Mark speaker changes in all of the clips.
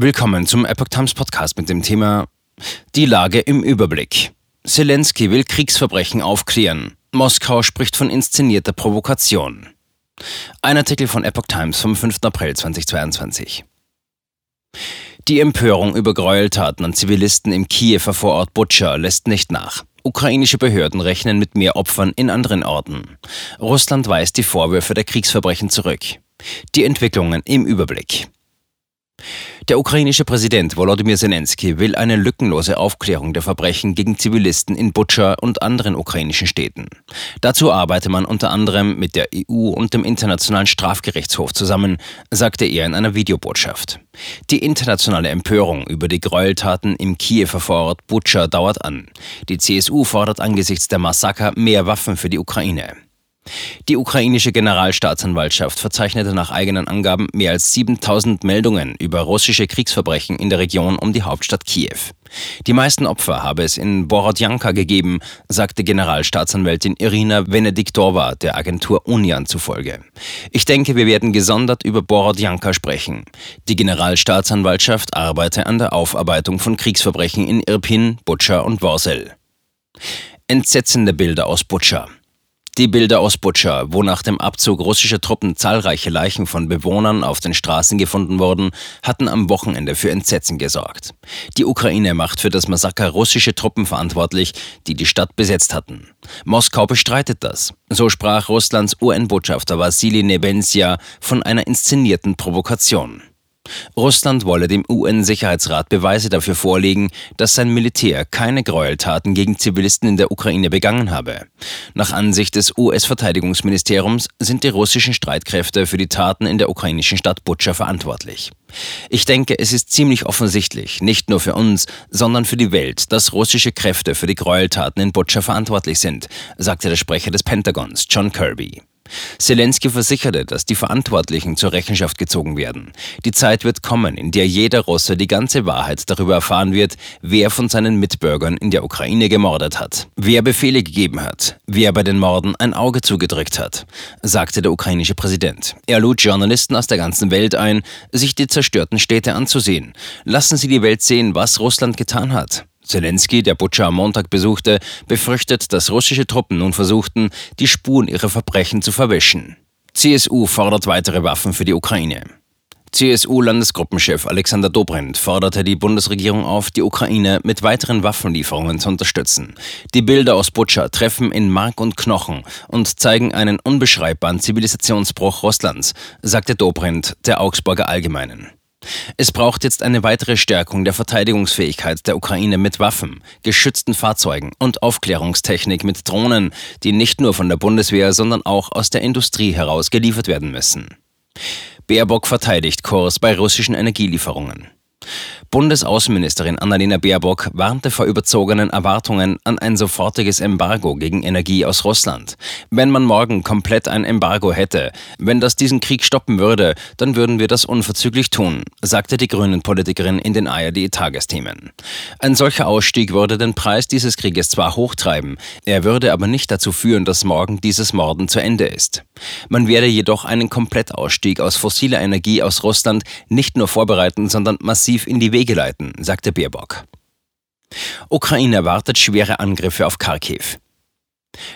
Speaker 1: Willkommen zum Epoch Times Podcast mit dem Thema Die Lage im Überblick. Zelensky will Kriegsverbrechen aufklären. Moskau spricht von inszenierter Provokation. Ein Artikel von Epoch Times vom 5. April 2022. Die Empörung über Gräueltaten an Zivilisten im Kiewer Vorort Butscha lässt nicht nach. Ukrainische Behörden rechnen mit mehr Opfern in anderen Orten. Russland weist die Vorwürfe der Kriegsverbrechen zurück. Die Entwicklungen im Überblick. Der ukrainische Präsident Volodymyr Zelensky will eine lückenlose Aufklärung der Verbrechen gegen Zivilisten in Butscha und anderen ukrainischen Städten. Dazu arbeite man unter anderem mit der EU und dem Internationalen Strafgerichtshof zusammen, sagte er in einer Videobotschaft. Die internationale Empörung über die Gräueltaten im Kiewer Vorort Butscha dauert an. Die CSU fordert angesichts der Massaker mehr Waffen für die Ukraine. Die ukrainische Generalstaatsanwaltschaft verzeichnete nach eigenen Angaben mehr als 7000 Meldungen über russische Kriegsverbrechen in der Region um die Hauptstadt Kiew. Die meisten Opfer habe es in Borodjanka gegeben, sagte Generalstaatsanwältin Irina Venediktova der Agentur Union zufolge. Ich denke, wir werden gesondert über Borodjanka sprechen. Die Generalstaatsanwaltschaft arbeite an der Aufarbeitung von Kriegsverbrechen in Irpin, Butscha und Worsel. Entsetzende Bilder aus Butscha. Die Bilder aus Butscha, wo nach dem Abzug russischer Truppen zahlreiche Leichen von Bewohnern auf den Straßen gefunden wurden, hatten am Wochenende für Entsetzen gesorgt. Die Ukraine macht für das Massaker russische Truppen verantwortlich, die die Stadt besetzt hatten. Moskau bestreitet das. So sprach Russlands UN-Botschafter Wassili Nebenzia von einer inszenierten Provokation. Russland wolle dem UN-Sicherheitsrat Beweise dafür vorlegen, dass sein Militär keine Gräueltaten gegen Zivilisten in der Ukraine begangen habe. Nach Ansicht des US-Verteidigungsministeriums sind die russischen Streitkräfte für die Taten in der ukrainischen Stadt Butscha verantwortlich. Ich denke, es ist ziemlich offensichtlich, nicht nur für uns, sondern für die Welt, dass russische Kräfte für die Gräueltaten in Butscha verantwortlich sind, sagte der Sprecher des Pentagons, John Kirby. Zelensky versicherte, dass die Verantwortlichen zur Rechenschaft gezogen werden. Die Zeit wird kommen, in der jeder Russe die ganze Wahrheit darüber erfahren wird, wer von seinen Mitbürgern in der Ukraine gemordet hat, wer Befehle gegeben hat, wer bei den Morden ein Auge zugedrückt hat, sagte der ukrainische Präsident. Er lud Journalisten aus der ganzen Welt ein, sich die zerstörten Städte anzusehen. Lassen Sie die Welt sehen, was Russland getan hat. Zelensky, der Butscha am Montag besuchte, befürchtet, dass russische Truppen nun versuchten, die Spuren ihrer Verbrechen zu verwischen. CSU fordert weitere Waffen für die Ukraine. CSU-Landesgruppenchef Alexander Dobrindt forderte die Bundesregierung auf, die Ukraine mit weiteren Waffenlieferungen zu unterstützen. Die Bilder aus Butscha treffen in Mark und Knochen und zeigen einen unbeschreibbaren Zivilisationsbruch Russlands, sagte Dobrindt der Augsburger Allgemeinen. Es braucht jetzt eine weitere Stärkung der Verteidigungsfähigkeit der Ukraine mit Waffen, geschützten Fahrzeugen und Aufklärungstechnik mit Drohnen, die nicht nur von der Bundeswehr, sondern auch aus der Industrie heraus geliefert werden müssen. Baerbock verteidigt Kurs bei russischen Energielieferungen. Bundesaußenministerin Annalena Baerbock warnte vor überzogenen Erwartungen an ein sofortiges Embargo gegen Energie aus Russland. Wenn man morgen komplett ein Embargo hätte, wenn das diesen Krieg stoppen würde, dann würden wir das unverzüglich tun, sagte die Grünen-Politikerin in den ARD-Tagesthemen. Ein solcher Ausstieg würde den Preis dieses Krieges zwar hochtreiben, er würde aber nicht dazu führen, dass morgen dieses Morden zu Ende ist. Man werde jedoch einen Komplettausstieg aus fossiler Energie aus Russland nicht nur vorbereiten, sondern massiv in die Wege leiten, sagte Baerbock. Ukraine erwartet schwere Angriffe auf Kharkiv.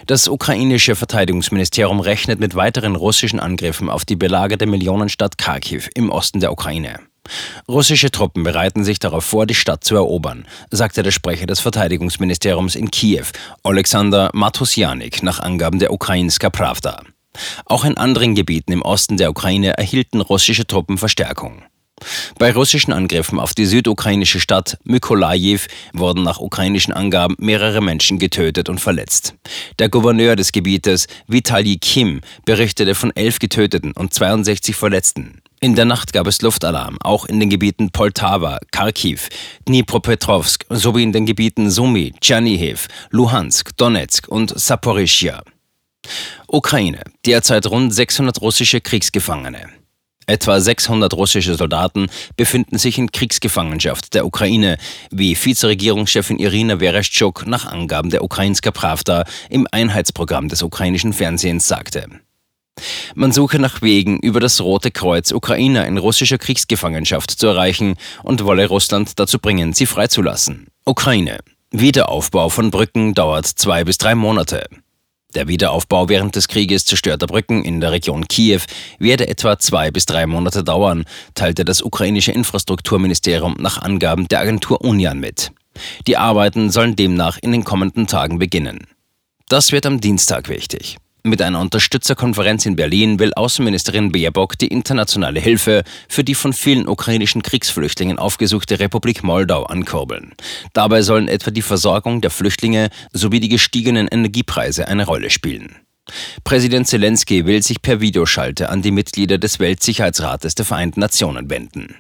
Speaker 1: Das ukrainische Verteidigungsministerium rechnet mit weiteren russischen Angriffen auf die belagerte Millionenstadt Kharkiv im Osten der Ukraine. Russische Truppen bereiten sich darauf vor, die Stadt zu erobern, sagte der Sprecher des Verteidigungsministeriums in Kiew, Alexander Matusjanik, nach Angaben der Ukrainska Pravda. Auch in anderen Gebieten im Osten der Ukraine erhielten russische Truppen Verstärkung. Bei russischen Angriffen auf die südukrainische Stadt Mykolajiw wurden nach ukrainischen Angaben mehrere Menschen getötet und verletzt. Der Gouverneur des Gebietes, Vitali Kim, berichtete von elf Getöteten und 62 Verletzten. In der Nacht gab es Luftalarm, auch in den Gebieten Poltawa, Kharkiv, Dnipropetrovsk sowie in den Gebieten Sumy, Tschernihiv, Luhansk, Donetsk und Saporischia. Ukraine, derzeit rund 600 russische Kriegsgefangene. Etwa 600 russische Soldaten befinden sich in Kriegsgefangenschaft der Ukraine, wie Vizeregierungschefin Irina Vereshchuk nach Angaben der Ukrainska Pravda im Einheitsprogramm des ukrainischen Fernsehens sagte. Man suche nach Wegen, über das Rote Kreuz Ukrainer in russischer Kriegsgefangenschaft zu erreichen und wolle Russland dazu bringen, sie freizulassen. Ukraine. Wiederaufbau von Brücken dauert zwei bis drei Monate. Der Wiederaufbau während des Krieges zerstörter Brücken in der Region Kiew werde etwa zwei bis drei Monate dauern, teilte das ukrainische Infrastrukturministerium nach Angaben der Agentur Union mit. Die Arbeiten sollen demnach in den kommenden Tagen beginnen. Das wird am Dienstag wichtig. Mit einer Unterstützerkonferenz in Berlin will Außenministerin Baerbock die internationale Hilfe für die von vielen ukrainischen Kriegsflüchtlingen aufgesuchte Republik Moldau ankurbeln. Dabei sollen etwa die Versorgung der Flüchtlinge sowie die gestiegenen Energiepreise eine Rolle spielen. Präsident Zelensky will sich per Videoschalte an die Mitglieder des Weltsicherheitsrates der Vereinten Nationen wenden.